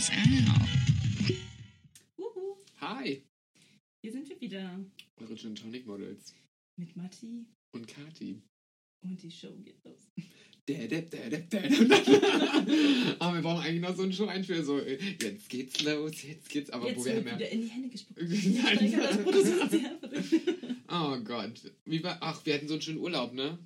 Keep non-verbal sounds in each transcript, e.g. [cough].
Auch. Uhu, Hi, hier sind wir wieder eure Gin Tonic Models. mit Matti Und Kati. und die Show geht los. Dädäp, dädäp, dädäp. Aber wir brauchen eigentlich noch so einen Show-Einspiel. So, äh, jetzt geht's los, jetzt geht's. Aber wo Jetzt wir wird haben ja. wieder in die Hände gespuckt. [laughs] Oh Gott. Wie war, ach, wir hatten so einen schönen Urlaub, ne?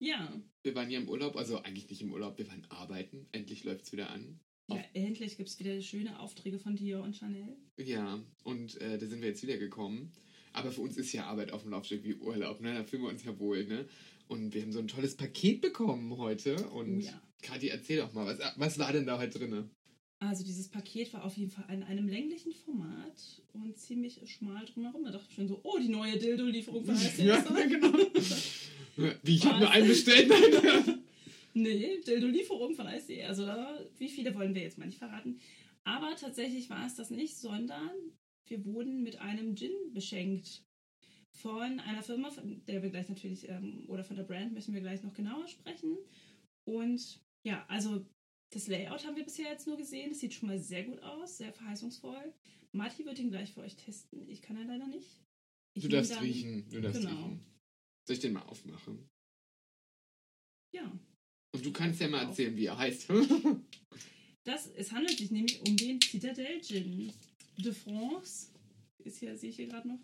Ja, Wir waren ja im Urlaub, also eigentlich nicht im Urlaub, wir waren arbeiten. Endlich läuft's wieder an. Ja endlich gibt es wieder schöne Aufträge von Dior und Chanel. Ja, und äh, da sind wir jetzt wieder gekommen. Aber für uns ist ja Arbeit auf dem Laufstück wie Urlaub, ne? Da fühlen wir uns ja wohl, ne? Und wir haben so ein tolles Paket bekommen heute. Und Oh ja. Kathi, erzähl doch mal, was, was war denn da heute drin? Also dieses Paket war auf jeden Fall in einem länglichen Format und ziemlich schmal drumherum. Da dachte ich schon so, oh, die neue Dildo-Lieferung von [laughs] heißt Ja, [laughs] genau. Wie, [laughs] ich habe nur einen bestellt. Nee, Dildo-Lieferung von ICE. Also wie viele wollen wir jetzt mal nicht verraten. Aber tatsächlich war es das nicht, sondern wir wurden mit einem Gin beschenkt. Von einer Firma, von der wir gleich natürlich, ähm, oder von der Brand müssen wir gleich noch genauer sprechen. Und ja, also das Layout haben wir bisher jetzt nur gesehen. Das sieht schon mal sehr gut aus, sehr verheißungsvoll. Matti wird ihn gleich für euch testen. Ich kann er leider nicht. Ich Du darfst dann- riechen. Du darfst Genau. riechen. Soll ich den mal aufmachen? Ja, Und du kannst ja mal erzählen, wie er heißt. [laughs] Das, es handelt sich nämlich um den Citadel Gin de France. Ist hier, sehe ich hier gerade noch.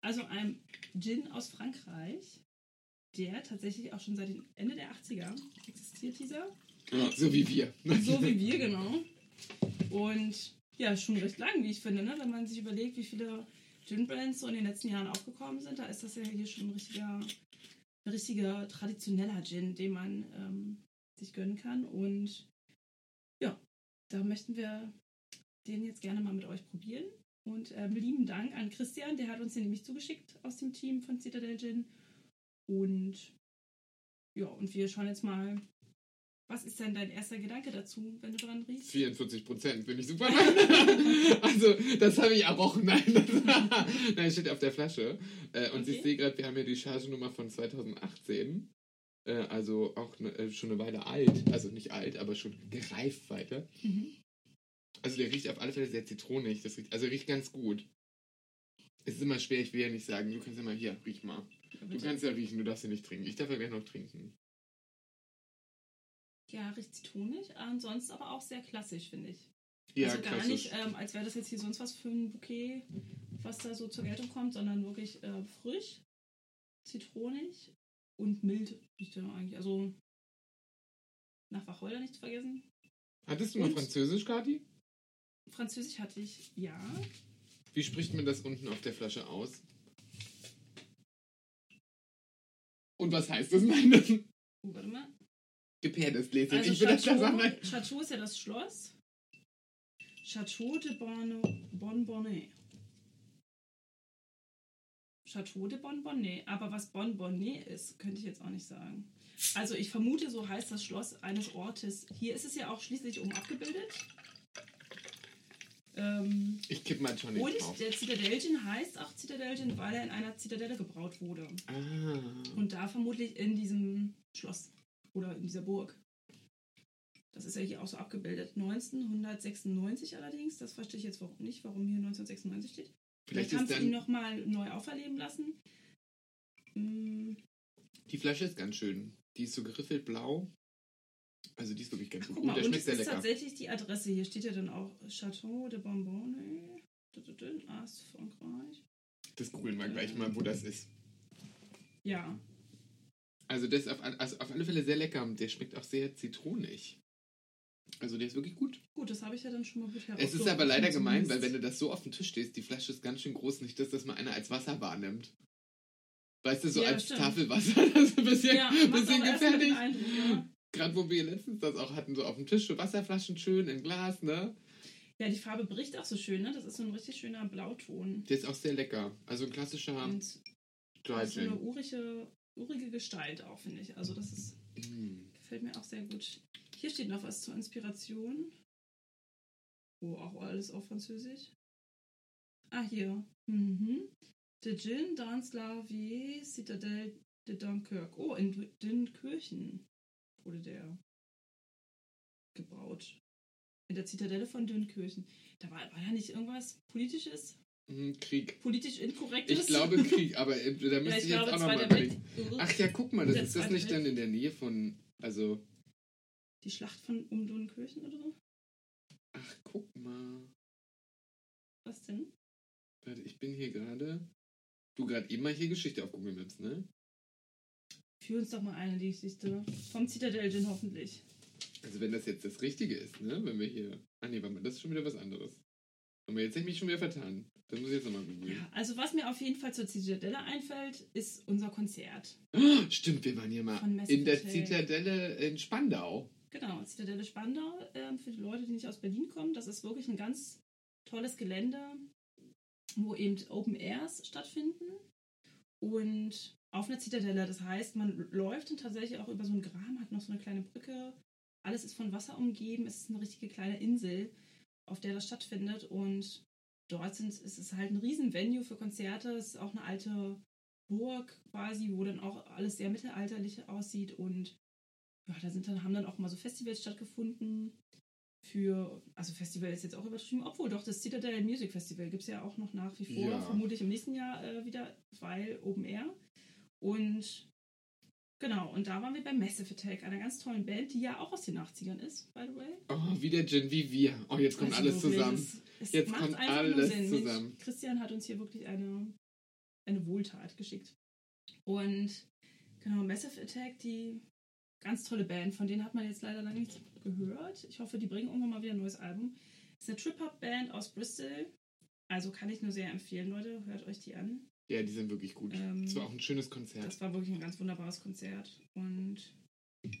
Also ein Gin aus Frankreich, der tatsächlich auch schon seit dem Ende der 80er existiert, dieser. Ja, so wie wir. So wie wir, [laughs] genau. Und ja, schon recht lang, wie ich finde, ne? wenn man sich überlegt, wie viele Gin-Brands so in den letzten Jahren aufgekommen sind. Da ist das ja hier schon ein richtiger, ein richtiger traditioneller Gin, den man ähm, sich gönnen kann. Und ja, da möchten wir den jetzt gerne mal mit euch probieren. Und ähm, lieben Dank an Christian, der hat uns den nämlich zugeschickt aus dem Team von Citadel Gin. Und ja, und wir schauen jetzt mal, was ist denn dein erster Gedanke dazu, wenn du dran riechst? 44 Prozent, finde ich super. [laughs] also, das habe ich errochen. Nein, das Nein, steht auf der Flasche. Äh, und Okay. ich sehe gerade, wir haben ja die Chargenummer von 2018. Äh, also auch ne, äh, schon eine Weile alt. Also nicht alt, aber schon gereift weiter. Mhm. Also der riecht auf alle Fälle sehr zitronig. Das riecht, also riecht ganz gut. Es ist immer schwer, ich will ja nicht sagen, du kannst ja mal hier, riech mal. Du kannst ja riechen, du darfst ja nicht trinken. Ich darf ja gleich noch trinken. Ja, riecht zitronig, ansonsten aber auch sehr klassisch, finde ich. Ja, also gar klassisch. nicht, ähm, als wäre das jetzt hier sonst was für ein Bouquet, was da so zur Geltung kommt, sondern wirklich äh, frisch, zitronig und mild riecht er eigentlich. Also nach Wacholder nicht zu vergessen. Hattest du mal Und- Französisch, Kati? Französisch hatte ich, ja. Wie spricht man das unten auf der Flasche aus? Und was heißt das, [laughs] meine? Oh, warte mal. Gebärdeslesin. Also ich will das Chateau, sagen. Chateau ist ja das Schloss. Chateau de Bonne, Bonbonnet. Chateau de Bonbonnet. Aber was Bonbonnet ist, könnte ich jetzt auch nicht sagen. Also ich vermute, so heißt das Schloss eines Ortes. Hier ist es ja auch schließlich oben abgebildet. Ähm, Ich kipp mal Tonic und drauf. der Zitadelgin heißt auch Zitadelgin, weil er in einer Zitadelle gebraut wurde. Ah. Und da vermutlich in diesem Schloss oder in dieser Burg. Das ist ja hier auch so abgebildet. 1996 allerdings, das verstehe ich jetzt nicht, warum hier 1996 steht. Vielleicht Vielleicht haben ist sie ihn nochmal neu auferleben lassen. Mm, Die Flasche ist ganz schön. Die ist so geriffelt blau. Also die ist wirklich ganz Ach, gut. guck Und mal, der und schmeckt sehr ist lecker. tatsächlich die Adresse. Hier steht ja dann auch Chateau de Bonbonne. As Frankreich. Das googeln wir gleich mal, wo das ist. Ja, Also das ist auf, also auf alle Fälle sehr lecker. Der schmeckt auch sehr zitronig. Also der ist wirklich gut. gut, das habe ich ja dann schon mal gut Es ist aber leider gemein, weil wenn du das so auf dem Tisch stehst, die Flasche ist ganz schön groß, nicht das, dass man einer als Wasser wahrnimmt. Weißt du, so Ja, als stimmt. Tafelwasser, [laughs] das ist ein bisschen, ja, bisschen gefährlich. Eindruck, ja. Gerade wo wir letztens das auch hatten, so auf dem Tisch, so Wasserflaschen schön in Glas, ne? ja, die Farbe bricht auch so schön, ne? Das ist so ein richtig schöner Blauton. Der ist auch sehr lecker. Also ein klassischer Und Dry so eine Gin. urige, urige Gestalt auch, finde ich. Also das ist, Mm. gefällt mir auch sehr gut. Hier steht noch was zur Inspiration. Oh, auch alles auf Französisch. Ah, hier. Mhm. De Gin dans la vie Citadelle de Dunkirk. Oh, in Dünkirchen wurde der gebraut. in der Zitadelle von Dünnkirchen. Da war, war da nicht irgendwas Politisches, Krieg. politisch Inkorrektes? Ich glaube Krieg, aber äh, da ja, müsste ich ich jetzt auch nochmal überlegen. Ach ja, guck mal, das ist das nicht dann in der Nähe von, also, Die Schlacht von um Dünnkirchen oder so? ach, guck mal. Was denn? Warte, ich bin hier gerade. Du gerade eben mal hier Geschichte auf Google Maps, ne? Führ uns doch mal eine, die Geschichte. Vom Zitadelle hoffentlich. Also wenn das jetzt das Richtige ist, ne? Wenn wir hier. Ah nee, warte mal, das ist schon wieder was anderes. Aber jetzt habe ich mich schon wieder vertan. Das muss ich jetzt nochmal googeln. Ja, also was mir auf jeden Fall zur Zitadelle einfällt, ist unser Konzert. Oh, stimmt, wir waren hier mal in der. Zitadelle in Spandau. Genau, Zitadelle Spandau. Ähm, für die Leute, die nicht aus Berlin kommen, das ist wirklich ein ganz tolles Gelände, wo eben Open Airs stattfinden. Und auf einer Zitadelle, das heißt, man läuft dann tatsächlich auch über so einen Graben, hat noch so eine kleine Brücke. Alles ist von Wasser umgeben. Es ist eine richtige kleine Insel, auf der das stattfindet. Und dort sind, ist es halt ein riesen Venue für Konzerte. Es ist auch eine alte Burg quasi, wo dann auch alles sehr mittelalterlich aussieht. Und ja, da sind dann, haben dann auch mal so Festivals stattgefunden. Für, also Festival ist jetzt auch übertrieben, obwohl doch das Citadel Music Festival gibt es ja auch noch nach wie vor, Ja. vermutlich im nächsten Jahr äh, wieder, weil Open Air. Und genau, und da waren wir bei Massive Attack, einer ganz tollen Band, die ja auch aus den 80ern ist, by the way. Oh, wie der Gin, wie wir. Oh, jetzt kommt Also alles zusammen. Es, es Jetzt macht kommt einfach alles nur Sinn. Mensch, zusammen. Christian hat uns hier wirklich eine, eine Wohltat geschickt. Und genau, Massive Attack, die ganz tolle Band, von denen hat man jetzt leider lange nichts gehört. Ich hoffe, die bringen irgendwann mal wieder ein neues Album. ist eine Trip-Hop-Band aus Bristol. Also kann ich nur sehr empfehlen, Leute. Hört euch die an. Ja, die sind wirklich gut. Ähm, das war auch ein schönes Konzert. Das war wirklich ein ganz wunderbares Konzert. Und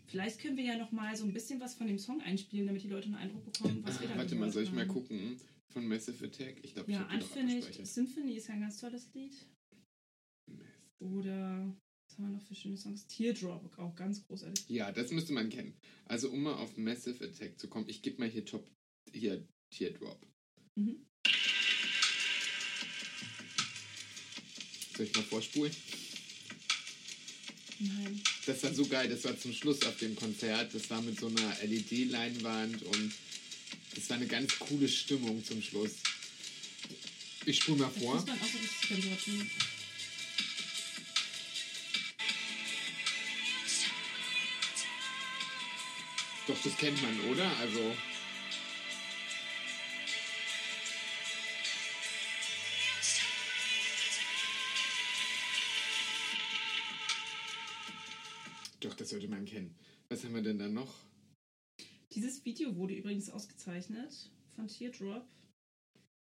vielleicht können wir ja noch mal so ein bisschen was von dem Song einspielen, damit die Leute einen Eindruck bekommen, was wir da Ah, warte mal, soll ich mal haben. gucken? Von Massive Attack? Ich glaube, ich Ja, Unfinished. Symphony ist ja ein ganz tolles Lied. Oder was haben wir noch für schöne Songs? Teardrop, auch ganz großartig. Ja, das müsste man kennen. Also, um mal auf Massive Attack zu kommen, ich gebe mal hier Top, hier Teardrop. Mhm. Soll ich mal vorspulen? Nein. Das war so geil, das war zum Schluss auf dem Konzert. Das war mit so einer LED-Leinwand und das war eine ganz coole Stimmung zum Schluss. Ich spule mal Das vor. muss man auch so richtig. Doch, das kennt man, oder? Also. Doch, das sollte man kennen. Was haben wir denn da noch? Dieses Video wurde übrigens ausgezeichnet von Teardrop.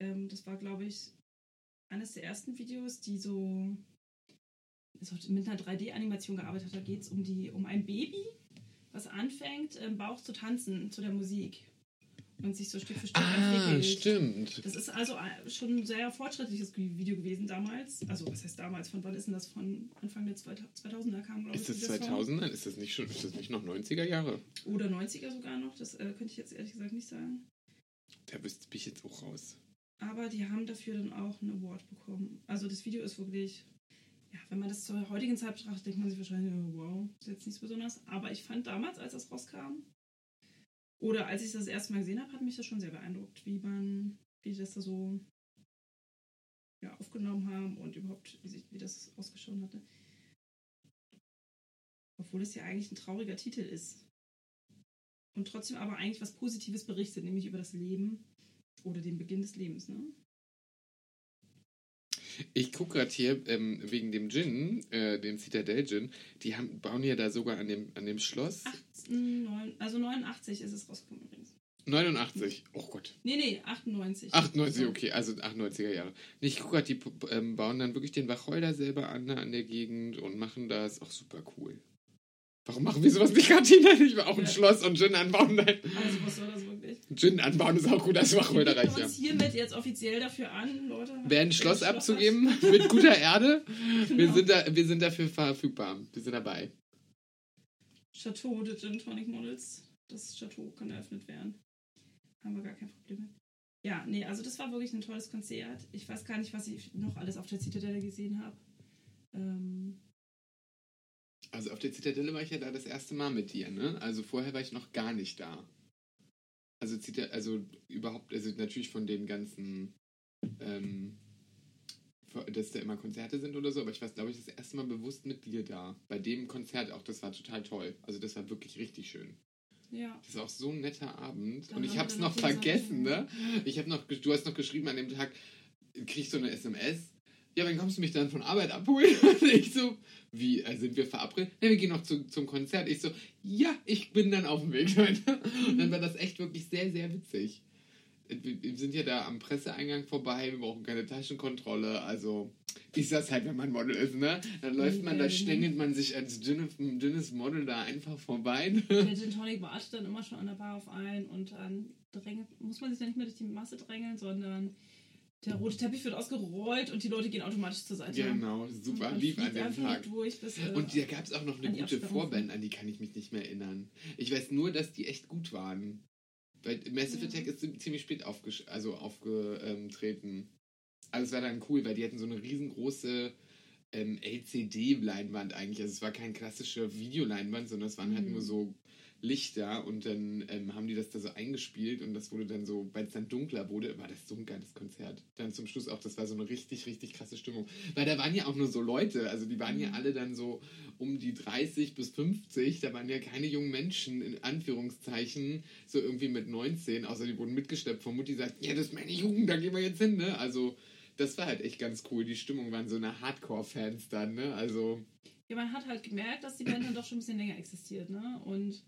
Ähm, das war, glaube ich, eines der ersten Videos, die so so mit einer 3D-Animation gearbeitet hat. Da geht es um, um ein Baby, was anfängt, im Bauch zu tanzen zu der Musik. Und sich so Stück für Stück Ah, entwickelt. stimmt. Das ist also schon ein sehr fortschrittliches Video gewesen damals. Also, was heißt damals? Von wann ist denn das? Von Anfang der 2000er kam, glaube ich. Ist das dieser Song. 2000? Nein, ist das nicht schon? Ist das nicht noch 90er Jahre? Oder 90er sogar noch. Das äh, könnte ich jetzt ehrlich gesagt nicht sagen. Da wüsste ich jetzt auch raus. Aber die haben dafür dann auch einen Award bekommen. Also das Video ist wirklich, ja, wenn man das zur heutigen Zeit betrachtet, denkt man sich wahrscheinlich, oh, wow, ist jetzt nichts Besonderes. Aber ich fand damals, als das rauskam, oder als ich das, erste Mal gesehen habe, hat mich das schon sehr beeindruckt, wie man, wie die das da so ja, aufgenommen haben und überhaupt, wie, sich, wie das ausgeschaut hatte. Obwohl es ja eigentlich ein trauriger Titel ist. Und trotzdem aber eigentlich was Positives berichtet, nämlich über das Leben oder den Beginn des Lebens, ne? Ich gucke gerade hier ähm, wegen dem Gin, äh, dem Citadel Gin. Die haben, bauen ja da sogar an dem, an dem Schloss. 18, neun- also 89 ist es rausgekommen übrigens. 89. Oh Gott. Nee, nee, 98. 98, So. okay, also 98er Jahre. Nee, Ich gucke gerade, die ähm, bauen dann wirklich den Wacholder selber an, an der Gegend und machen das. Auch super cool. Warum machen wir sowas nicht, Katina? Ich will auch ein Ja. Schloss und Gin anbauen. Nein. Also, was soll das wirklich? Gin anbauen ist auch gut als Wir Wacholder bieten reicht ja. uns hiermit jetzt offiziell dafür an, Leute. Wer ein Schloss abzugeben [laughs] mit guter Erde, hat. wir, Genau. sind da, wir sind dafür verfügbar. Wir sind dabei. Chateau de Gin Tonic Models. Das Chateau kann eröffnet werden. Haben wir gar kein Problem mit. Ja, nee, also das war wirklich ein tolles Konzert. Ich weiß gar nicht, was ich noch alles auf der Zitadelle gesehen habe. Ähm, Also auf der Zitadelle war ich ja da das erste Mal mit dir, ne? Also vorher war ich noch gar nicht da. Also zieht er, also überhaupt, also natürlich von den ganzen, ähm, dass da immer Konzerte sind oder so, aber ich war, glaube ich, das erste Mal bewusst mit dir da. Bei dem Konzert auch, das war total toll. Also das war wirklich richtig schön. Ja. Das war auch so ein netter Abend. Dann und ich hab's dann noch vergessen, ne? Ich habe noch, du hast noch geschrieben an dem Tag, kriegst du eine SMS? Ja, wann kommst du mich dann von Arbeit abholen? [laughs] Und ich so, wie, äh, sind wir verabredet? Ja, wir gehen noch zu, zum Konzert. Ich so, ja, ich bin dann auf dem Weg. Leute. [laughs] Und dann war das echt wirklich sehr, sehr witzig. Äh, Wir sind ja da am Presseeingang vorbei, wir brauchen keine Taschenkontrolle, also ist das halt, wenn man Model ist, ne? Dann läuft man, da stängelt man sich als dünne, dünnes Model da einfach vorbei. ne? Der Gin Tonic wartet dann immer schon an der Bar auf einen und dann drängelt, muss man sich dann nicht mehr durch die Masse drängeln, sondern der rote Teppich wird ausgerollt und die Leute gehen automatisch zur Seite. Genau, super, lief an dem Tag. Bis, äh, Und da gab es auch noch eine gute. Vorband, an die kann ich mich nicht mehr erinnern. Ich weiß nur, dass die echt gut waren. Weil Massive Ja. Attack ist ziemlich spät aufgesch also aufgetreten. Also es war dann cool, weil die hatten so eine riesengroße ähm, LCD-Leinwand eigentlich. Also es war keine klassische Videoleinwand, sondern es waren halt Mhm. nur so Lichter und dann ähm, haben die das da so eingespielt und das wurde dann so, weil es dann dunkler wurde, war das so ein geiles Konzert. Dann zum Schluss auch, das war so eine richtig, richtig krasse Stimmung. Weil da waren ja auch nur so Leute, also die waren ja Mhm. alle dann so um die 30 bis 50, da waren ja keine jungen Menschen, in Anführungszeichen, so irgendwie mit 19, außer die wurden mitgeschleppt von Mutti, die sagt, ja, das ist meine Jugend, da gehen wir jetzt hin, ne? Also, das war halt echt ganz cool. Die Stimmung waren so eine Hardcore-Fans dann, ne? Also, Ja, man hat halt gemerkt, dass die Band dann doch schon ein bisschen länger existiert, ne? Und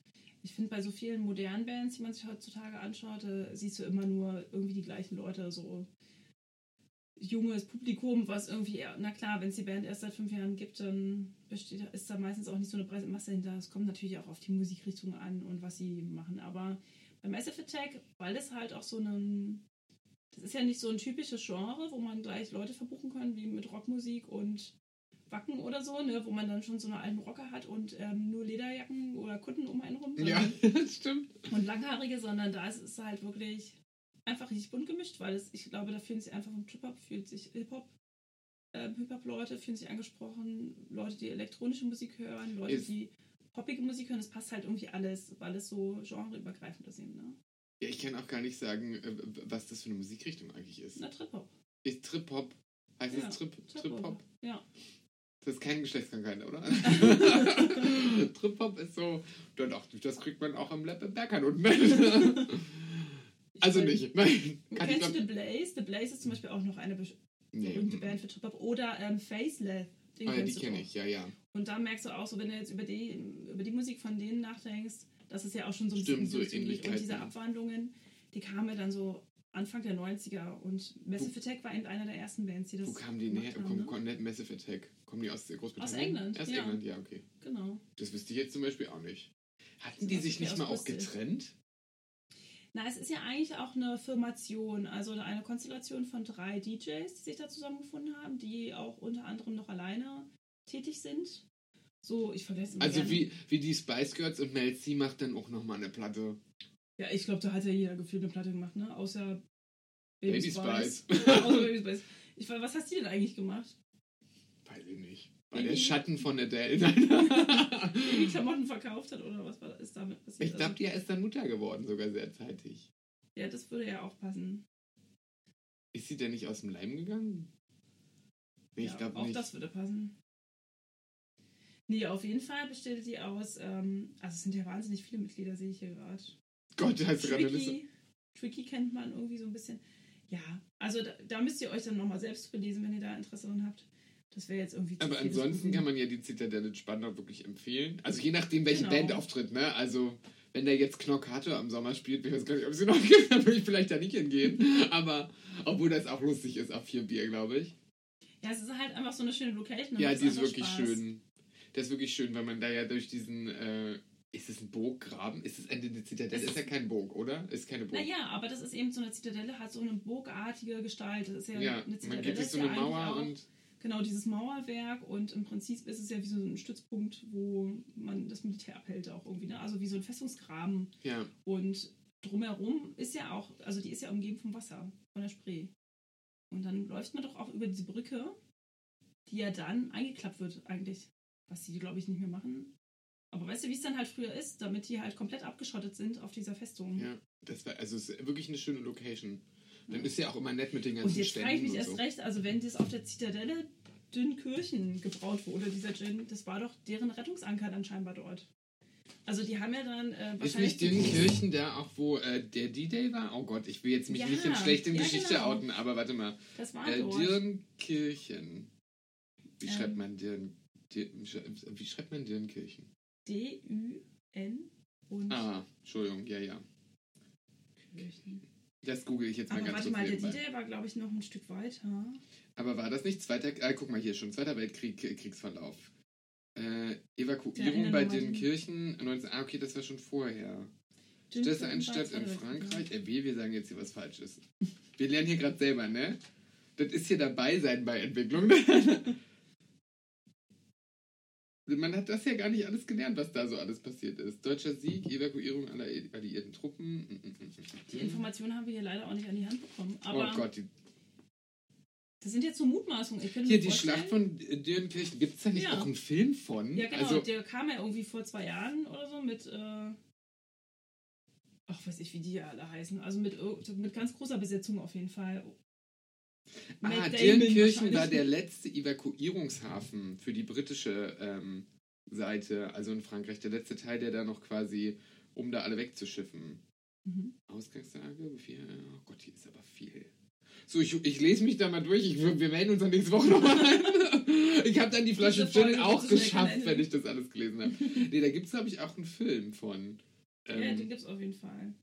ich finde, bei so vielen modernen Bands, die man sich heutzutage anschaut, äh, siehst du immer nur irgendwie die gleichen Leute, so junges Publikum, was irgendwie, na klar, wenn es die Band erst seit fünf Jahren gibt, dann besteht, ist da meistens auch nicht so eine breite Masse hinter. Es kommt natürlich auch auf die Musikrichtung an und was sie machen. Aber bei Massive Attack, weil es halt auch so ein, das ist ja nicht so ein typisches Genre, wo man gleich Leute verbuchen kann, wie mit Rockmusik und Wacken oder so, ne, wo man dann schon so eine alten Rocker hat und ähm, nur Lederjacken oder Kutten um einen rum ja, [laughs] das stimmt. und langhaarige, sondern da ist es halt wirklich einfach richtig bunt gemischt, weil es, ich glaube, da fühlen sich einfach vom Trip-Hop, fühlt sich Hip-Hop, ähm, Hip-Hop-Leute fühlen sich angesprochen, Leute, die elektronische Musik hören, Leute, Ist- die poppige Musik hören, es passt halt irgendwie alles, weil es so genreübergreifend ist eben, ne? Ja, ich kann auch gar nicht sagen, äh, was das für eine Musikrichtung eigentlich ist. Na, Trip-Hop. Ist Trip-Hop, heißt Ja, es Trip, Trip-Hop? Ja. Das ist keine Geschlechtskrankheit, oder? [laughs] Trip-Hop ist so, dann doch, das kriegt man auch am Leppe Bergern unten. [laughs] also nicht, nein. Kann Kennst du The Blaze? The Blaze ist zum Beispiel auch noch eine be- nee. berühmte Band für Trip-Hop. Oder ähm, Faceless. Den Ah, ja, die kenne ich, ja, ja. Und da merkst du auch so, wenn du jetzt über die, über die Musik von denen nachdenkst, dass es ja auch schon so ein Stimmt, bisschen so geht. Und diese Abwandlungen, die kamen ja dann so Anfang der 90er. Und Massive Attack war eben einer der ersten Bands, die das Wo kamen die gemacht her? haben, Komm, ne? Massive Attack. Kommen die aus Großbritannien? Aus England, Aus ja. England, ja, okay. Genau. Das wüsste ich jetzt zum Beispiel auch nicht. Hatten So die sich nicht mal auch getrennt? Na, es ist ja eigentlich auch eine Formation, also eine Konstellation von drei DJs, die sich da zusammengefunden haben, die auch unter anderem noch alleine tätig sind. So, ich vergesse immer Also gerne. wie, wie die Spice Girls und Mel C macht dann auch nochmal eine Platte. Ja, ich glaube, da hat ja jeder gefühlt eine Platte gemacht, ne? Außer Baby Spice. Außer [laughs] Baby Spice. Ich, was hast du denn eigentlich gemacht? Weiß ich nicht. Bei Baby- der Schatten von Adele. [laughs] Baby [laughs] Klamotten verkauft hat oder was war, ist damit passiert? ich glaube, die ist dann Mutter geworden, sogar sehr zeitig. ja, das würde ja auch passen. Ist sie denn nicht aus dem Leim gegangen? Nee, ja, ich glaube auch nicht. das würde passen. Nee, auf jeden Fall besteht sie aus, ähm, also es sind ja wahnsinnig viele Mitglieder, sehe ich hier gerade. Gott, hast du gerade Liste? Tricky, Tricky kennt man irgendwie so ein bisschen. Ja, also da, da müsst ihr euch dann nochmal selbst belesen, wenn ihr da Interesse dran habt. Das wäre jetzt irgendwie zu Aber ansonsten kann man ja die Zitadelle Spandau wirklich empfehlen. Also je nachdem, welche Genau. Band auftritt, ne? Also wenn der jetzt Knockato am Sommer spielt, ich weiß gar nicht, ob es sie noch [laughs] gibt, dann würde ich vielleicht da nicht hingehen. Aber obwohl das auch lustig ist, auf vier Bier, glaube ich. Ja, es ist halt einfach so eine schöne Location. Ja, die ist wirklich Spaß. schön. Das ist wirklich schön, weil man da ja durch diesen, äh, ist es ein Burggraben? Ist es eine Zitadelle? Es Ist ja kein Burg, oder? Ist keine Burg. Naja, aber das ist eben so eine Zitadelle, hat so eine burgartige Gestalt. Das ist ja, ja, eine man Zitadelle. geht durch ist so ja eine eigentlich Mauer und. Genau, dieses Mauerwerk und im Prinzip ist es ja wie so ein Stützpunkt, wo man das Militär abhält auch irgendwie, ne? Also wie so ein Festungsgraben. Ja, Und drumherum ist ja auch, also die ist ja umgeben vom Wasser, von der Spree. Und dann läuft man doch auch über diese Brücke, die ja dann eingeklappt wird eigentlich. Was die, glaube ich, nicht mehr machen. Aber weißt du, wie es dann halt früher ist, damit die halt komplett abgeschottet sind auf dieser Festung. Ja, das war, also es ist wirklich eine schöne Location. Dann ist ja auch immer nett mit den ganzen Und jetzt frage ich Ständen mich erst so. recht, also wenn das auf der Zitadelle Dünnkirchen gebraut wurde, dieser Gin, das war doch deren Rettungsanker dann scheinbar dort. Also die haben ja dann äh, Ist wahrscheinlich... nicht Dirnkirchen da auch, wo äh, der D-Day war? Oh Gott, ich will jetzt mich Ja, nicht in schlechte ja, Geschichte genau. outen, aber warte mal. Das war Äh, dort. Dirnkirchen. Wie Ähm. schreibt man Dirn, Dir, wie schreibt man Dirnkirchen? D-U-N und Ah, Entschuldigung, ja, ja. Kirchen. Das google ich jetzt mal Aber ganz warte kurz mal, der. D-Day war, glaube ich, noch ein Stück weiter. Aber war das nicht Zweiter, äh, guck mal hier schon, Zweiter Weltkrieg, äh, Kriegsverlauf. Äh, Evakuierung bei den. Kirchen, 19, ah, okay, das war schon vorher. Städte ein Stadt in Frankreich. Äh, wir, wir sagen jetzt hier was Falsches. Wir lernen hier gerade selber, ne? Das ist hier dabei sein bei Entwicklung. [laughs] Man hat das ja gar nicht alles gelernt, was da so alles passiert ist. Deutscher Sieg, Evakuierung aller alliierten Truppen. Die. Informationen haben wir hier leider auch nicht an die Hand bekommen. Aber Oh Gott, die, das sind jetzt so Mutmaßungen. Ich könnte hier die vorstellen- Schlacht von Dirnkirchen. Gibt es da nicht Ja. auch einen Film von? Ja, genau. Also, der kam ja irgendwie vor zwei Jahren oder so mit. Äh, ach, weiß ich, wie die alle heißen. Also mit, mit ganz großer Besetzung auf jeden Fall. Ah, Dirnkirchen war der letzte Evakuierungshafen für die britische ähm, Seite, also in Frankreich. Der letzte Teil, der da noch quasi, um da alle wegzuschiffen. Mhm. Ausgangslage, wie viel? Oh Gott, hier ist aber viel. So, ich, ich lese mich da mal durch. Ich, wir melden uns dann nächste Woche nochmal ein. [laughs] Ich habe dann die Flasche Gin auch geschafft, wenn ich das alles gelesen habe. Nee, da gibt es, glaube ich, auch einen Film von. ja, den Ähm, gibt es auf jeden Fall.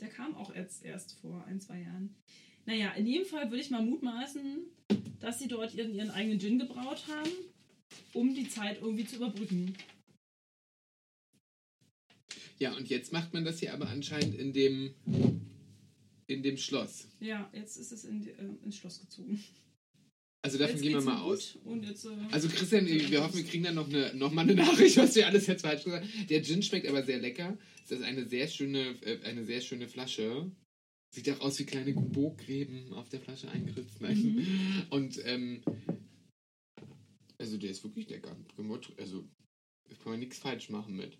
Der kam auch erst, erst vor ein, zwei Jahren. Naja, in jedem Fall würde ich mal mutmaßen, dass sie dort ihren, ihren eigenen Gin gebraut haben, um die Zeit irgendwie zu überbrücken. ja, und jetzt macht man das hier aber anscheinend in dem, in dem Schloss. Ja, jetzt ist es in, die- äh, ins Schloss gezogen. Also davon jetzt gehen wir mal aus. jetzt, äh, Also Christian, wir hoffen, wir kriegen dann noch, eine, noch mal eine [laughs] Nachricht, was wir alles jetzt falsch gesagt haben. Der Gin schmeckt aber sehr lecker. Es ist eine sehr schöne, äh, eine sehr schöne Flasche. Sieht auch aus wie kleine Burggräben auf der Flasche eingeritzt. Nein. Mhm. Und ähm, also der ist wirklich lecker. Also da kann man nichts falsch machen mit.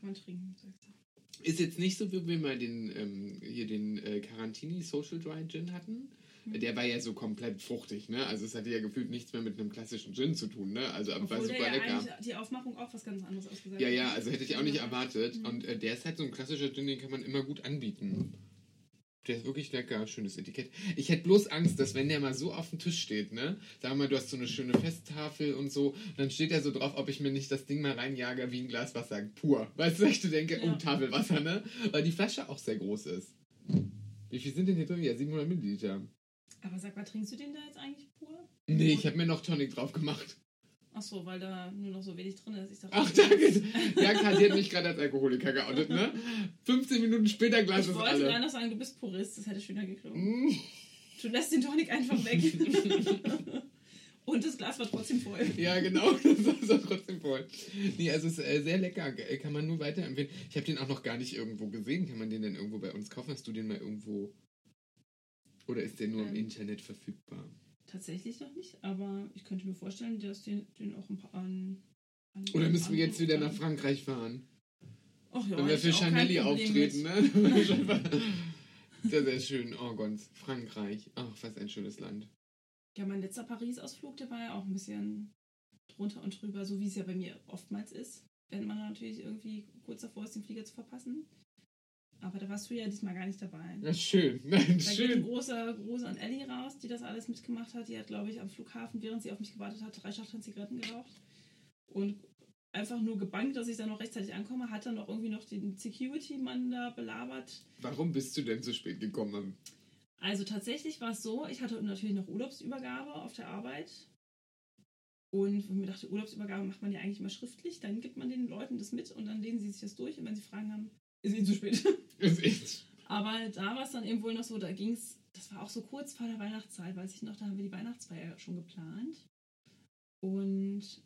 kann man trinken, sagst du. Ist jetzt nicht so, wie wir mal den ähm, hier den äh, Carantini Social Dry Gin hatten. Mhm. Der war ja so komplett fruchtig, ne? Also es hatte ja gefühlt nichts mehr mit einem klassischen Gin zu tun, ne? Also aber war Obwohl der super ja lecker. die Aufmachung auch was ganz anderes ausgesagt Ja, ja, also hätte ich auch nicht erwartet. Mhm. Und äh, der ist halt so ein klassischer Gin, den kann man immer gut anbieten. Der ist wirklich lecker, schönes Etikett. Ich hätte bloß Angst, dass wenn der mal so auf dem Tisch steht, ne? Wir mal, du hast so eine schöne Festtafel und so, und dann steht der so drauf, ob ich mir nicht das Ding mal reinjage wie ein Glas Wasser, pur. Weißt du, ich denke, Ja. oh, Tafelwasser, ne? Weil die Flasche auch sehr groß ist. Wie viel sind denn hier drin? Ja, 700 Milliliter. Aber sag mal, trinkst du den da jetzt eigentlich pur? Nee, ich habe mir noch Tonic drauf gemacht. Ach so, weil da nur noch so wenig drin ist. Ich dachte, Ach, danke. Ja, Kathi hat mich gerade als Alkoholiker geoutet, ne? 15 Minuten später Glas Ich ist wollte alle. gerade noch sagen, du bist Purist. Das hätte schöner geklungen. Mm. Du lässt den Tonic einfach weg. [laughs] Und das Glas war trotzdem voll. Ja, genau, [laughs] das auch trotzdem voll. Nee, also es ist äh, sehr lecker, äh, kann man nur weiterempfehlen. Ich habe den auch noch gar nicht irgendwo gesehen. Kann man den denn irgendwo bei uns kaufen? Hast du den mal irgendwo? Oder ist der nur im Ähm. Internet verfügbar? Tatsächlich noch nicht, aber ich könnte mir vorstellen, dass den, den auch ein paar an. an Oder müssen wir jetzt wieder nach Frankreich fahren? Ach ja, Wenn wir für Chanelli Problem auftreten, ne? [laughs] [laughs] Sehr, sehr schön. Oh Gott, Frankreich. Ach, was ein schönes Land. Ja, mein letzter Paris-Ausflug, der war ja auch ein bisschen drunter und drüber, so wie es ja bei mir oftmals ist, wenn man natürlich irgendwie kurz davor ist, den Flieger zu verpassen. Aber da warst du ja diesmal gar nicht dabei. Ja, schön. Nein, Da geht ein schön. großer Gruß an Ellie raus, die das alles mitgemacht hat. Die hat, glaube ich, am Flughafen, während sie auf mich gewartet hat, drei Schachteln Zigaretten geraucht. Und einfach nur gebankt, dass ich da noch rechtzeitig ankomme, hat dann auch irgendwie noch den Security-Mann da belabert. Warum bist du denn zu spät gekommen? Also tatsächlich war es so, ich hatte natürlich noch Urlaubsübergabe auf der Arbeit. Und mir dachte, Urlaubsübergabe macht man ja eigentlich immer schriftlich. Dann gibt man den Leuten das mit und dann lesen sie sich das durch. Und wenn sie Fragen haben, ist ihnen zu spät. [laughs] Ist echt. Aber da war es dann eben wohl noch so, da ging es, das war auch so kurz vor der Weihnachtszeit, weiß ich noch, da haben wir die Weihnachtsfeier schon geplant. Und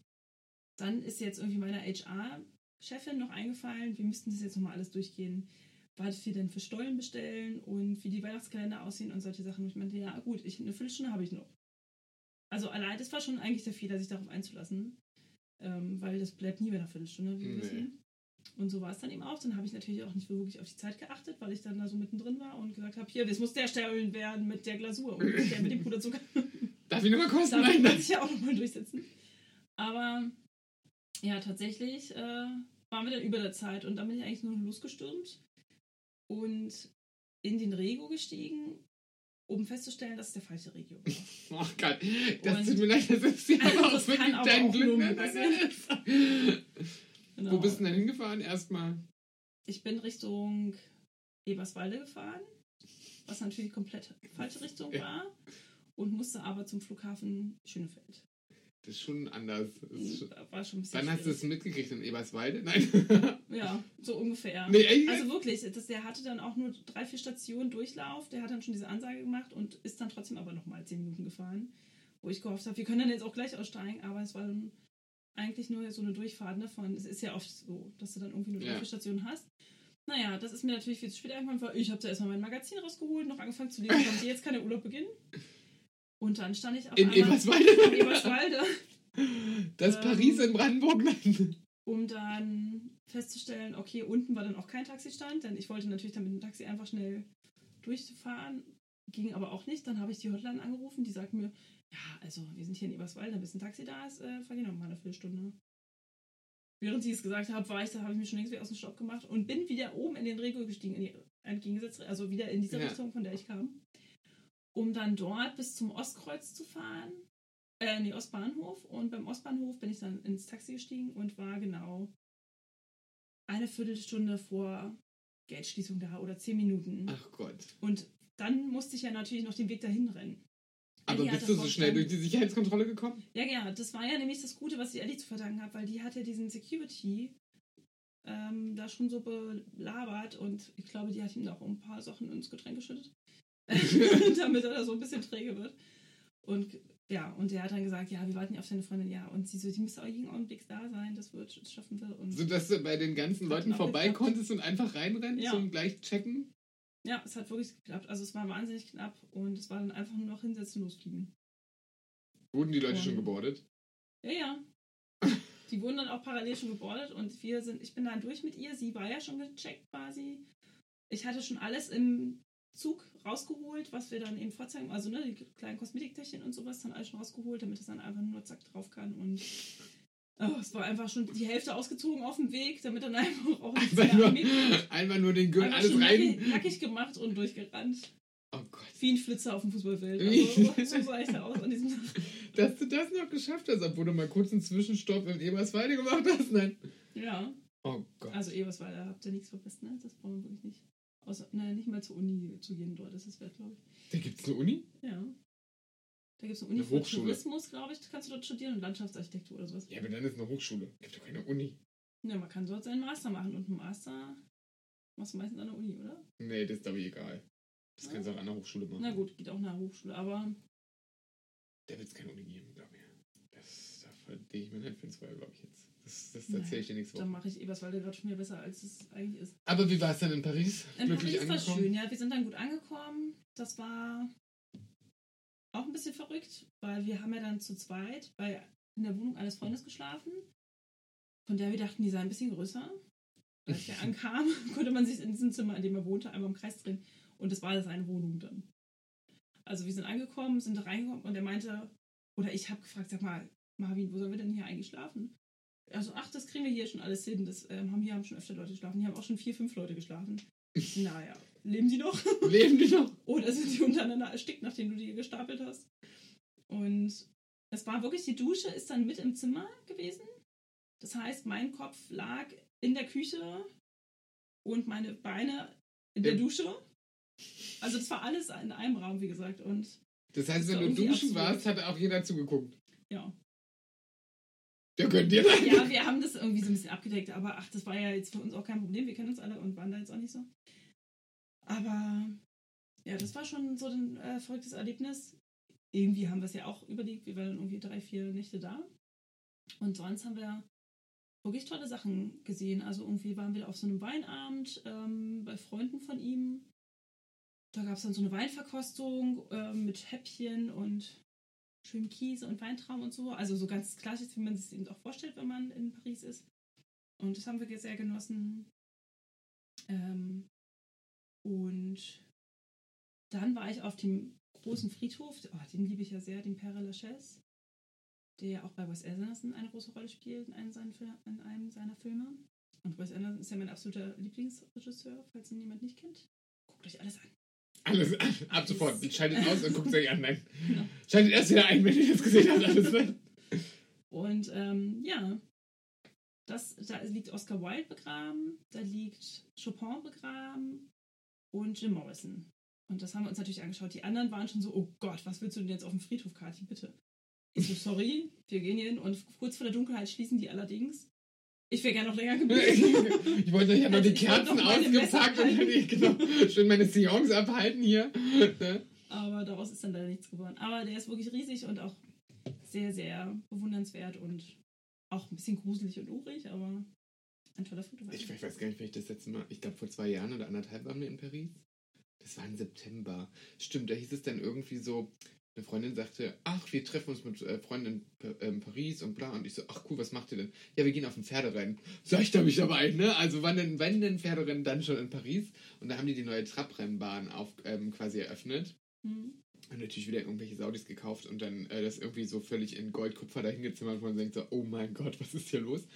dann ist jetzt irgendwie meiner HR-Chefin noch eingefallen, wir müssten das jetzt nochmal alles durchgehen. Was wir denn für Stollen bestellen und wie die Weihnachtskalender aussehen und solche Sachen. Und ich meinte, ja gut, ich, eine Viertelstunde habe ich noch. Also allein, das war schon eigentlich der Fehler, sich darauf einzulassen. Ähm, weil das bleibt nie bei einer Viertelstunde, wie wir Nee. wissen. Und so war es dann eben auch. Dann habe ich natürlich auch nicht wirklich auf die Zeit geachtet, weil ich dann da so mittendrin war und gesagt habe, hier, das muss der stellen werden mit der Glasur und der mit dem Puderzucker. [laughs] Darf ich nochmal kosten? [laughs] Da Nein, will man nein. sich ja auch nochmal durchsetzen. Aber ja, tatsächlich äh, waren wir dann über der Zeit und dann bin ich eigentlich nur noch losgestürmt und in den Rego gestiegen, um festzustellen, dass es der falsche Regio war. [laughs] Oh Gott, das Und- tut mir leid, das ist ja Also, aber das auch wirklich dein Glück. Genau. Wo bist du denn hingefahren erstmal? Ich bin Richtung Eberswalde gefahren, was natürlich komplett falsche Richtung Ja. war und musste aber zum Flughafen Schönefeld. Das ist schon anders. Ist schon... War schon ein bisschen Wann hast du schwierig. es mitgekriegt? In Eberswalde? Nein. [laughs] Ja, so ungefähr. nee, echt? Also wirklich, das, der hatte dann auch nur drei, vier Stationen Durchlauf. Der hat dann schon diese Ansage gemacht und ist dann trotzdem aber nochmal zehn Minuten gefahren. Wo ich gehofft habe, wir können dann jetzt auch gleich aussteigen, aber es war dann eigentlich nur so eine Durchfahrt davon. Es ist ja oft so, dass du dann irgendwie nur drei, Ja. Stationen hast. Naja, das ist mir natürlich viel zu spät irgendwann, weil ich habe da erstmal mein Magazin rausgeholt, noch angefangen zu lesen, wann jetzt kann der Urlaub beginnen. Und dann stand ich auf in einmal Eberswalde? in Eberswalde Das Ähm, Paris in Brandenburg? Um dann festzustellen, okay, unten war dann auch kein Taxistand, denn ich wollte natürlich dann mit dem Taxi einfach schnell durchfahren, ging aber auch nicht. Dann habe ich die Hotline angerufen, die sagt mir, ja, also wir sind hier in Eberswalde, bis ein Taxi da ist, äh, vergehen noch mal eine Viertelstunde. Während sie es gesagt hat, war ich, da habe ich mich schon längst wieder aus dem Stopp gemacht und bin wieder oben in den Regel gestiegen, in die entgegengesetzte, also wieder in diese Ja. Richtung, von der ich kam, um dann dort bis zum Ostkreuz zu fahren, äh, nee, Ostbahnhof. Und beim Ostbahnhof bin ich dann ins Taxi gestiegen und war genau eine Viertelstunde vor Geldschließung da oder zehn Minuten. Ach Gott. Und dann musste ich ja natürlich noch den Weg dahin rennen. Aber Ellie hat bist du so schnell durch die Sicherheitskontrolle gekommen? Ja, ja, das war ja nämlich das Gute, was ich Ellie zu verdanken habe, weil die hat ja diesen Security ähm, da schon so belabert und ich glaube, die hat ihm da auch ein paar Sachen ins Getränk geschüttet, [laughs] [laughs] damit er da so ein bisschen träge wird. Und ja, und der hat dann gesagt, ja, wir warten ja auf deine Freundin, ja. Und sie so, die müsste auch jeden Augenblick da sein, das wird, das schaffen wir. Und So dass du bei den ganzen Leuten vorbei geklappt. konntest und einfach reinrennen Ja. zum gleich checken? Ja, es hat wirklich geklappt. Also es war wahnsinnig knapp und es war dann einfach nur noch hinsetzen, losfliegen. Wurden die Leute Und- schon gebordet? Ja, ja. [laughs] Die wurden dann auch parallel schon gebordet und wir sind, ich bin dann durch mit ihr. Sie war ja schon gecheckt quasi. Ich hatte schon alles im Zug rausgeholt, was wir dann eben vorzeigen, also ne, die kleinen Kosmetiktäschchen und sowas dann alles schon rausgeholt, damit es dann einfach nur zack drauf kann und oh, es war einfach schon die Hälfte ausgezogen auf dem Weg, damit dann einfach auch [laughs] nichts Einfach mehr nur, einfach nur den Gürtel, alles rein. nackig, nackig gemacht und durchgerannt. Oh Gott. Wie ein Flitzer auf dem Fußballfeld. [laughs] Also, so sah ich da aus an diesem Tag. Dass du das noch geschafft hast, obwohl du mal kurz einen Zwischenstopp in Eberswalde gemacht hast. Nein. Ja. Oh Gott. Also Eberswalde habt ihr nichts verpasst, ne? Das brauchen wir wirklich nicht. Außer, nein, nicht mal zur Uni zu gehen dort, das ist wert, glaube ich. da gibt's eine Uni? Ja. Da gibt es eine Uni Eine für Hochschule. Tourismus, glaube ich, kannst du dort studieren und Landschaftsarchitektur oder sowas. Ja, aber dann ist eine Hochschule. Gibt doch keine Uni. Ja, man kann dort seinen Master machen und einen Master machst du meistens an der Uni, oder? Nee, das ist aber egal. Das kannst du auch an der Hochschule machen. Na gut, geht auch nach der Hochschule, aber Da wird es keine Uni geben, glaube ich. Das, da verdiene ich mir nicht für ins Feuer, glaube ich jetzt. Das, das erzähle ich dir nächste dann Woche. mache ich Eberswalde dort schon wieder besser, als es eigentlich ist. Aber wie war es dann in Paris? In Glücklich Paris war schön, ja. Wir sind dann gut angekommen. Das war auch ein bisschen verrückt, weil wir haben ja dann zu zweit bei, in der Wohnung eines Freundes geschlafen, von der wir dachten, die sei ein bisschen größer. Als wir [laughs] ankamen, [laughs] konnte man sich in diesem Zimmer, in dem er wohnte, einmal im Kreis drehen. Und das war seine Wohnung dann. Also wir sind angekommen, sind da reingekommen und er meinte, oder ich habe gefragt, sag mal, Marvin, wo sollen wir denn hier eigentlich schlafen? Also, ach, das kriegen wir hier schon alles hin. Das ähm, haben hier haben schon öfter Leute geschlafen. Hier haben auch schon vier, fünf Leute geschlafen. Naja, leben die noch? [laughs] Leben die noch? Oder sind die untereinander erstickt, nachdem du die gestapelt hast? Und es war wirklich, die Dusche ist dann mit im Zimmer gewesen. Das heißt, mein Kopf lag in der Küche und meine Beine in der Im- Dusche. Also das war alles in einem Raum, wie gesagt. Und Das heißt, wenn du duschen absurd. warst, hat auch jeder zugeguckt. ja. Der könnt ihr dann. Ja, wir haben das irgendwie so ein bisschen abgedeckt, aber ach, das war ja jetzt für uns auch kein Problem. Wir kennen uns alle und waren da jetzt auch nicht so. Aber ja, das war schon so ein äh, verrücktes Erlebnis. Irgendwie haben wir es ja auch überlegt. Wir waren irgendwie drei, vier Nächte da. Und sonst haben wir wirklich tolle Sachen gesehen. Also irgendwie waren wir auf so einem Weinabend ähm, bei Freunden von ihm. Da gab es dann so eine Weinverkostung ähm, mit Häppchen und schönem Kies und Weintraum und so. Also so ganz klassisch, wie man sich eben auch vorstellt, wenn man in Paris ist. Und das haben wir sehr genossen. Ähm, und dann war ich auf dem großen Friedhof, oh, den liebe ich ja sehr, den Père Lachaise, der ja auch bei Wes Anderson eine große Rolle spielt in einem, seiner, in einem seiner Filme. Und Wes Anderson ist ja mein absoluter Lieblingsregisseur, falls ihn jemand nicht kennt. Guckt euch alles an. Alles, [laughs] ab sofort. Schaltet aus und guckt es euch an. Nein. Schaltet erst wieder ein, wenn ihr das gesehen habt. Alles, ne? Und ähm, ja, das, da liegt Oscar Wilde begraben, da liegt Chopin begraben und Jim Morrison. Und das haben wir uns natürlich angeschaut. Die anderen waren schon so, oh Gott, was willst du denn jetzt auf dem Friedhof, Kathi, bitte? Ich so, sorry, wir gehen hin und kurz vor der Dunkelheit schließen die allerdings. Ich wäre gerne noch länger [laughs] geblieben. ich wollte ja noch Also die Kerzen ausgepackt und ich, genau, schön meine Seance abhalten hier. Ne? Aber daraus ist dann leider nichts geworden. Aber der ist wirklich riesig und auch sehr, sehr bewundernswert und auch ein bisschen gruselig und urig, aber ein toller Foto. Ich, ich weiß gar nicht, wenn ich das letzte Mal, ich glaube vor zwei Jahren oder anderthalb waren wir in Paris. Das war im September. Stimmt, da hieß es dann irgendwie so, eine Freundin sagte, ach, wir treffen uns mit äh, Freunden in Pa- ähm, Paris und bla. Und ich so, ach cool, was macht ihr denn? Ja, wir gehen auf ein Pferderennen. Sag ich da mich dabei, ne? Also wann denn, wenn denn Pferderennen, dann schon in Paris. Und da haben die die neue Trabrennbahn auf, ähm, quasi eröffnet. Hm. Haben natürlich wieder irgendwelche Saudis gekauft und dann äh, das irgendwie so völlig in Goldkupfer dahingezimmert, wo man denkt so, oh mein Gott, was ist hier los?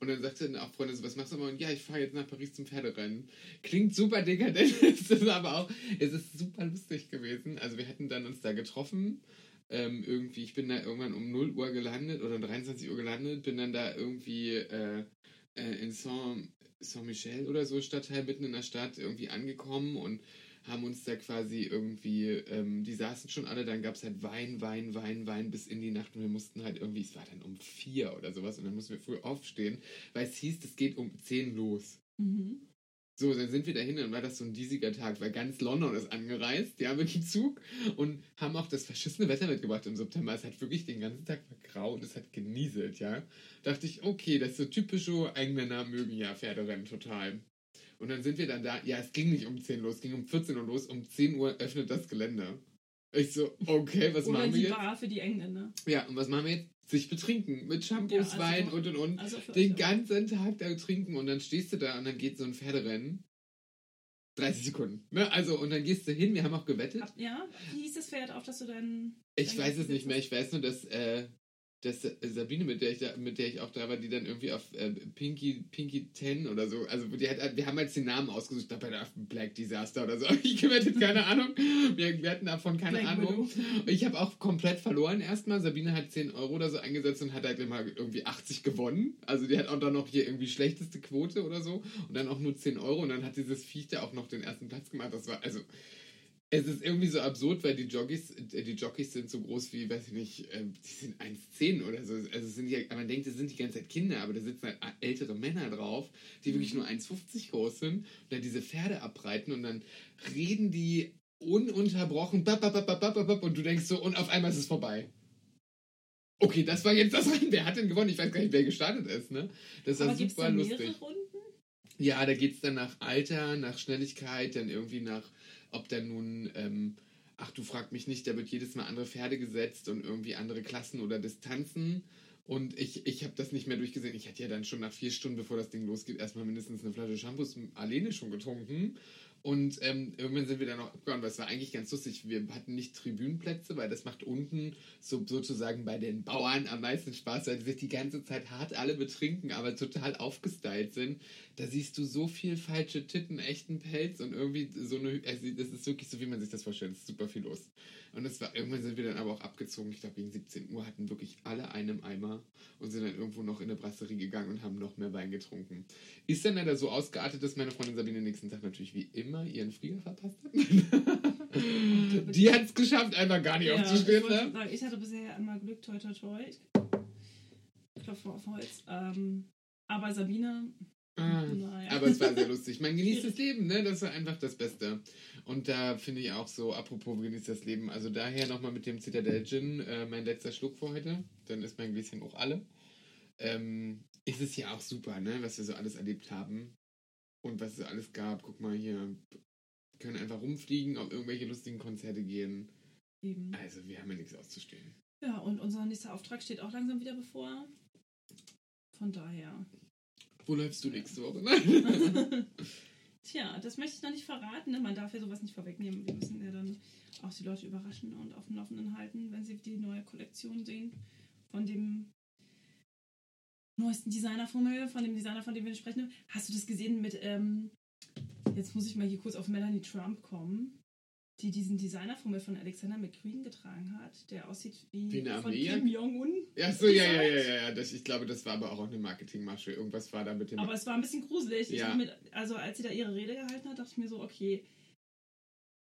Und dann sagte dann auch Freunde so, was machst du mal? Und ja, ich fahre jetzt nach Paris zum Pferderennen. Klingt super dekadent, [laughs] ist es aber auch, es ist super lustig gewesen. Also wir hatten dann uns da getroffen, ähm, irgendwie, ich bin da irgendwann um 0 Uhr gelandet oder 23 Uhr gelandet, bin dann da irgendwie äh, äh, in Saint- Saint-Michel oder so Stadtteil mitten in der Stadt irgendwie angekommen und haben uns da quasi irgendwie, ähm, die saßen schon alle, dann gab es halt Wein, Wein, Wein, Wein bis in die Nacht und wir mussten halt irgendwie, es war dann um vier oder sowas und dann mussten wir früh aufstehen, weil es hieß, es geht um zehn los. Mhm. So, dann sind wir dahin, dann war das so ein diesiger Tag, weil ganz London ist angereist, ja, mit dem Zug und haben auch das verschissene Wetter mitgebracht im September. Es hat wirklich den ganzen Tag war grau und es hat genieselt, ja. Dachte ich, okay, das ist so typische Engländer mögen ja Pferderennen total. Und dann sind wir dann da, ja, es ging nicht um 10 los, es ging um 14 Uhr los, um 10 Uhr öffnet das Gelände. Ich so, okay, was Oder machen wir die jetzt? Bar für die Engländer. Ja, und was machen wir jetzt? Sich betrinken mit Shampoos, Ja, also Wein und und und Also den ganzen Tag da trinken und dann stehst du da und dann geht so ein Pferderennen. 30 Sekunden. Ne? Also, und dann gehst du hin, wir haben auch gewettet. Ja, wie hieß das Pferd, auf das du dann. Ich dann weiß es nicht mehr, ich weiß nur, dass, äh, dass äh, Sabine, mit der ich da, mit der ich auch da war, die dann irgendwie auf äh, Pinky, Pinky 10 oder so, also die hat, wir haben jetzt den Namen ausgesucht, ich glaube bei der Black Disaster oder so. [laughs] Ich gewettet, keine Ahnung. Wir, wir hatten davon keine Black Ahnung. Widow. Ich habe auch komplett verloren erstmal. Sabine hat 10 Euro oder so eingesetzt und hat halt immer irgendwie 80 gewonnen. Also die hat auch dann noch hier irgendwie schlechteste Quote oder so und dann auch nur 10 Euro und dann hat dieses Viech da auch noch den ersten Platz gemacht. Das war also. Es ist irgendwie so absurd, weil die Jockeys, äh, die Jockeys sind so groß wie, weiß ich nicht, äh, die sind 1,10 oder so. Also es sind ja, man denkt, das sind die ganze Zeit Kinder, aber da sitzen halt ältere Männer drauf, die wirklich nur 1,50 groß sind und dann diese Pferde abreiten und dann reden die ununterbrochen bap, bap, bap, und du denkst so, und auf einmal ist es vorbei. Okay, das war jetzt das Rennen. Wer hat denn gewonnen? Ich weiß gar nicht, wer gestartet ist, ne? Das war Aber es super lustig. Runden? Ja, da geht's dann nach Alter, nach Schnelligkeit, dann irgendwie nach, ob dann nun, ähm, ach du frag mich nicht, da wird jedes Mal andere Pferde gesetzt und irgendwie andere Klassen oder Distanzen. Und ich, ich habe das nicht mehr durchgesehen. Ich hatte ja dann schon nach vier Stunden, bevor das Ding losgeht, erstmal mindestens eine Flasche Shampoos alleine schon getrunken. Und ähm, irgendwann sind wir dann noch abgehauen, weil es war eigentlich ganz lustig. Wir hatten nicht Tribünenplätze, weil das macht unten so, sozusagen bei den Bauern am meisten Spaß, weil die sich die ganze Zeit hart alle betrinken, aber total aufgestylt sind. Da siehst du so viel falsche Titten, echten Pelz und irgendwie so eine. Also das ist wirklich so, wie man sich das vorstellt. Es ist super viel los. Und das war, irgendwann sind wir dann aber auch abgezogen. Ich glaube, gegen 17 Uhr hatten wirklich alle einen im Eimer und sind dann irgendwo noch in eine Brasserie gegangen und haben noch mehr Wein getrunken. Ist dann leider so ausgeartet, dass meine Freundin Sabine nächsten Tag natürlich wie immer ihren Flieger verpasst hat. [laughs] Die hat es geschafft, einfach gar nicht Ja, ich, aufzustehen. wollte Ne? sagen, ich hatte bisher immer Glück, toi toi toi. Ich klopfe auf Holz. Ähm, aber Sabine, Ah. Aber es war sehr lustig. Man genießt [laughs] das Leben, ne? Das war einfach das Beste. Und da finde ich auch so, apropos genießt das Leben, also daher nochmal mit dem Citadel Gin, äh, mein letzter Schluck für heute. Dann ist mein Gläschen auch alle. Ähm, ist es ja auch super, ne? Was wir so alles erlebt haben. Und was es alles gab. Guck mal hier. Wir können einfach rumfliegen, auf irgendwelche lustigen Konzerte gehen. eben. Also, wir haben ja nichts auszustehen. Ja, und unser nächster Auftrag steht auch langsam wieder bevor. Von daher. Wo läufst du nächste Woche? Nein. [laughs] Tja, das möchte ich noch nicht verraten. Ne? Man darf ja sowas nicht vorwegnehmen. Wir müssen ja dann auch die Leute überraschen und auf dem Laufenden halten, wenn sie die neue Kollektion sehen. Von dem neuesten Designerfummel, von dem Designer, von dem wir sprechen. Hast du das gesehen mit, ähm, jetzt muss ich mal hier kurz auf Melanie Trump kommen, die diesen Designerfummel von Alexander McQueen getragen hat, der aussieht wie, Wie von Armee? Kim Jong-un. Ja, so, ja, ja, ja, ja, ja. Das, ich glaube, das war aber auch eine Marketingmasche. Irgendwas war da mit dem. Aber es war ein bisschen gruselig. Ja. mit, also als sie da ihre Rede gehalten hat, dachte ich mir so, okay,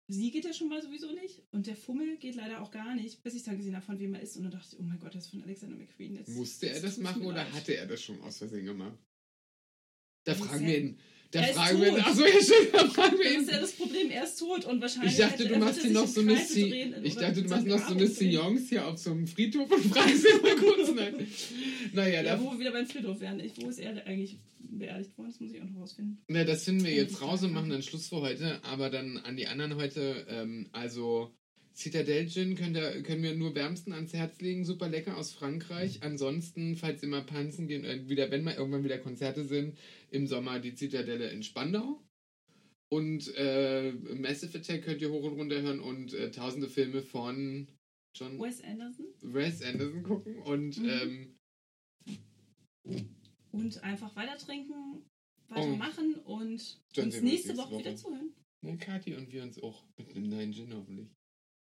sie geht ja schon mal sowieso nicht und der Fummel geht leider auch gar nicht, bis ich dann gesehen habe, von wem er ist. Und dann dachte ich, oh mein Gott, das ist von Alexander McQueen. Jetzt, Musste er das machen oder leid. hatte er das schon aus Versehen gemacht? Da fragen wir ihn. Da Er ist fragen wir stimmt, da fragen wir Das ihn. ist ja das Problem, er ist tot und wahrscheinlich. Ich dachte, du machst hier noch so eine Si- drehen Ich dachte, du machst noch so eine. Seance hier auf so einem Friedhof und fragst ihn mal kurz. [laughs] Nein. Naja, Ja, da, wo wir wieder beim Friedhof wären. Ich, wo ist er eigentlich beerdigt worden? Das muss ich auch noch rausfinden. na, das finden wir jetzt raus und machen dann Schluss für heute. Aber dann an die anderen heute. Ähm, also, Citadel Gin könnt ihr, können wir nur wärmsten ans Herz legen. Super lecker aus Frankreich. Ansonsten, falls mal panzen gehen, äh, wieder, wenn mal irgendwann wieder Konzerte sind, im Sommer die Zitadelle in Spandau. Und äh, Massive Attack könnt ihr hoch und runter hören und äh, tausende Filme von John Wes Anderson. Wes Anderson gucken und Mhm. ähm, Und einfach weiter trinken, weitermachen und Dann uns nächste nächste Woche wieder Woche. zuhören. ne, Kathi und wir uns auch mit einem neuen Gin hoffentlich.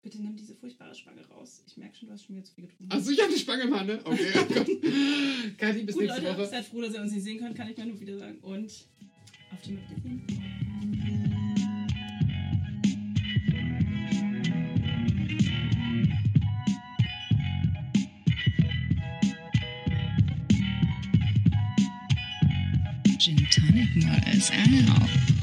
Bitte nimm diese furchtbare Spange raus. Ich merke schon, du hast schon wieder zu viel getrunken. Achso, ich hatte Spange mal, ne? Okay, oh Gott. [laughs] Kathi, bis Gut, nächste Leute, Woche. seid froh, dass ihr uns nicht sehen könnt, kann ich mir nur wieder sagen. Und auf dem Wiedersehen. Gin Tonic Models out.